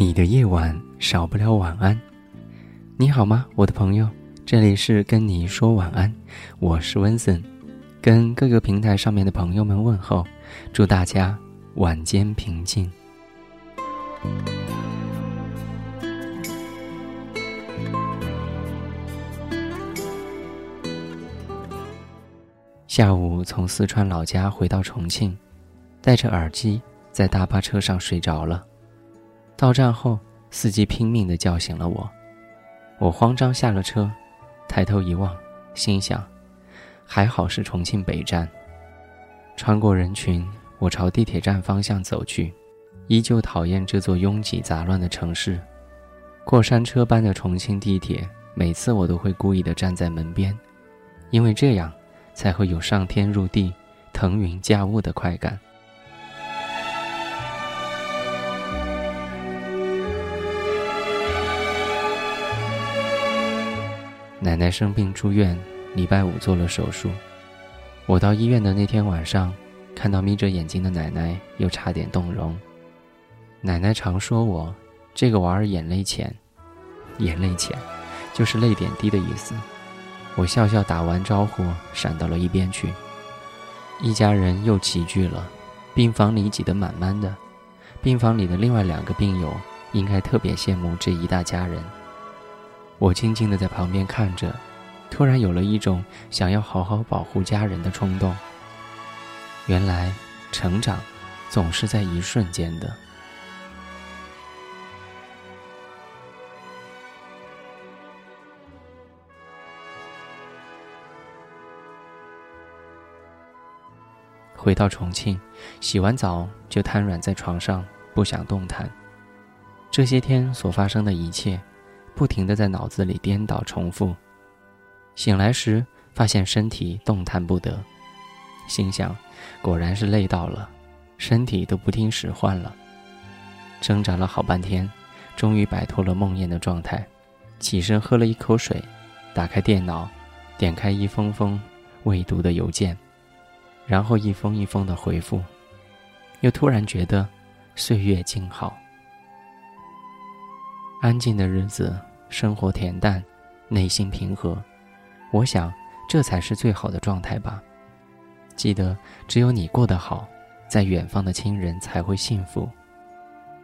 你的夜晚少不了晚安，你好吗，我的朋友？这里是跟你说晚安，我是温森，跟各个平台上面的朋友们问候，祝大家晚间平静。下午从四川老家回到重庆，戴着耳机在大巴车上睡着了。到站后，司机拼命地叫醒了我，我慌张下了车，抬头一望，心想，还好是重庆北站。穿过人群，我朝地铁站方向走去，依旧讨厌这座拥挤杂乱的城市。过山车般的重庆地铁，每次我都会故意的站在门边，因为这样，才会有上天入地、腾云驾雾的快感。奶奶生病住院，礼拜五做了手术。我到医院的那天晚上，看到眯着眼睛的奶奶，又差点动容。奶奶常说我这个娃儿眼泪浅，眼泪浅，就是泪点低的意思。我笑笑打完招呼，闪到了一边去。一家人又齐聚了，病房里挤得满满的。病房里的另外两个病友应该特别羡慕这一大家人。我静静地在旁边看着，突然有了一种想要好好保护家人的冲动。原来，成长总是在一瞬间的。回到重庆，洗完澡就瘫软在床上，不想动弹。这些天所发生的一切。不停的在脑子里颠倒重复，醒来时发现身体动弹不得，心想，果然是累到了，身体都不听使唤了。挣扎了好半天，终于摆脱了梦魇的状态，起身喝了一口水，打开电脑，点开一封封未读的邮件，然后一封一封的回复，又突然觉得岁月静好，安静的日子。生活恬淡，内心平和，我想这才是最好的状态吧。记得，只有你过得好，在远方的亲人才会幸福。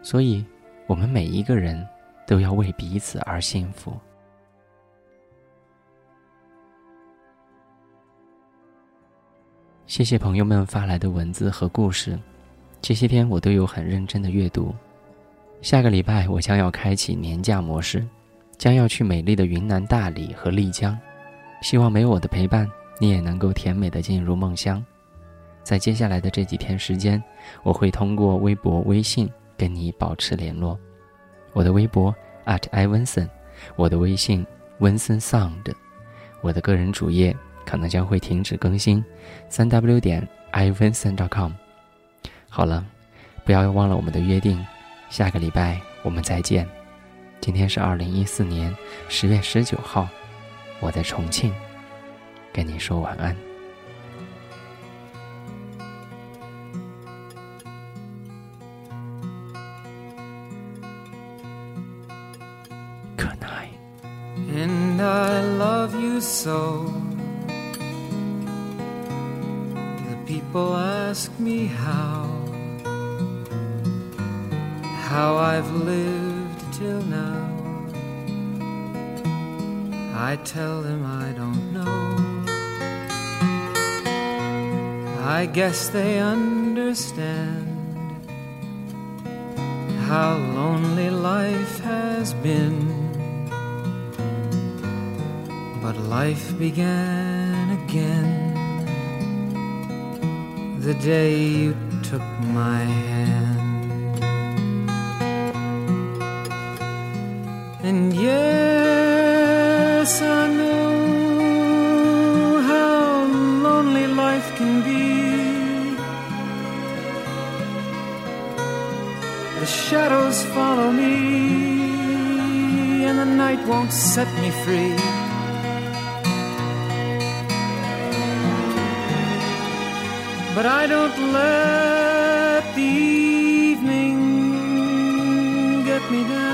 所以，我们每一个人都要为彼此而幸福。谢谢朋友们发来的文字和故事，这些天我都有很认真的阅读。下个礼拜我将要开启年假模式。将要去美丽的云南大理和丽江，希望没有我的陪伴，你也能够甜美的进入梦乡。在接下来的这几天时间，我会通过微博、微信跟你保持联络。我的微博 at @ivinson，我的微信 vinsonsound，我的个人主页可能将会停止更新，三 w 点 ivinson.com。好了，不要忘了我们的约定，下个礼拜我们再见。今天是二零一四年十月十九号，我在重庆，跟你说晚安。Good night. And I love you so. The people ask me how, how I've lived till now. I tell them I don't know. I guess they understand how lonely life has been. But life began again the day you took my hand. The shadows follow me, and the night won't set me free. But I don't let the evening get me down.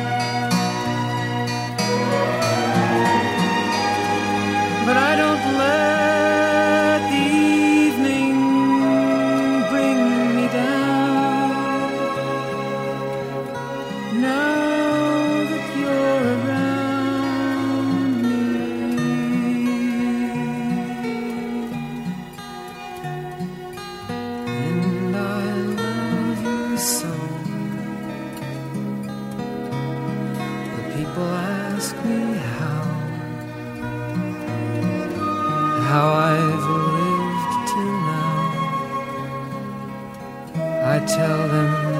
Ask me how, how I've lived till now. I tell them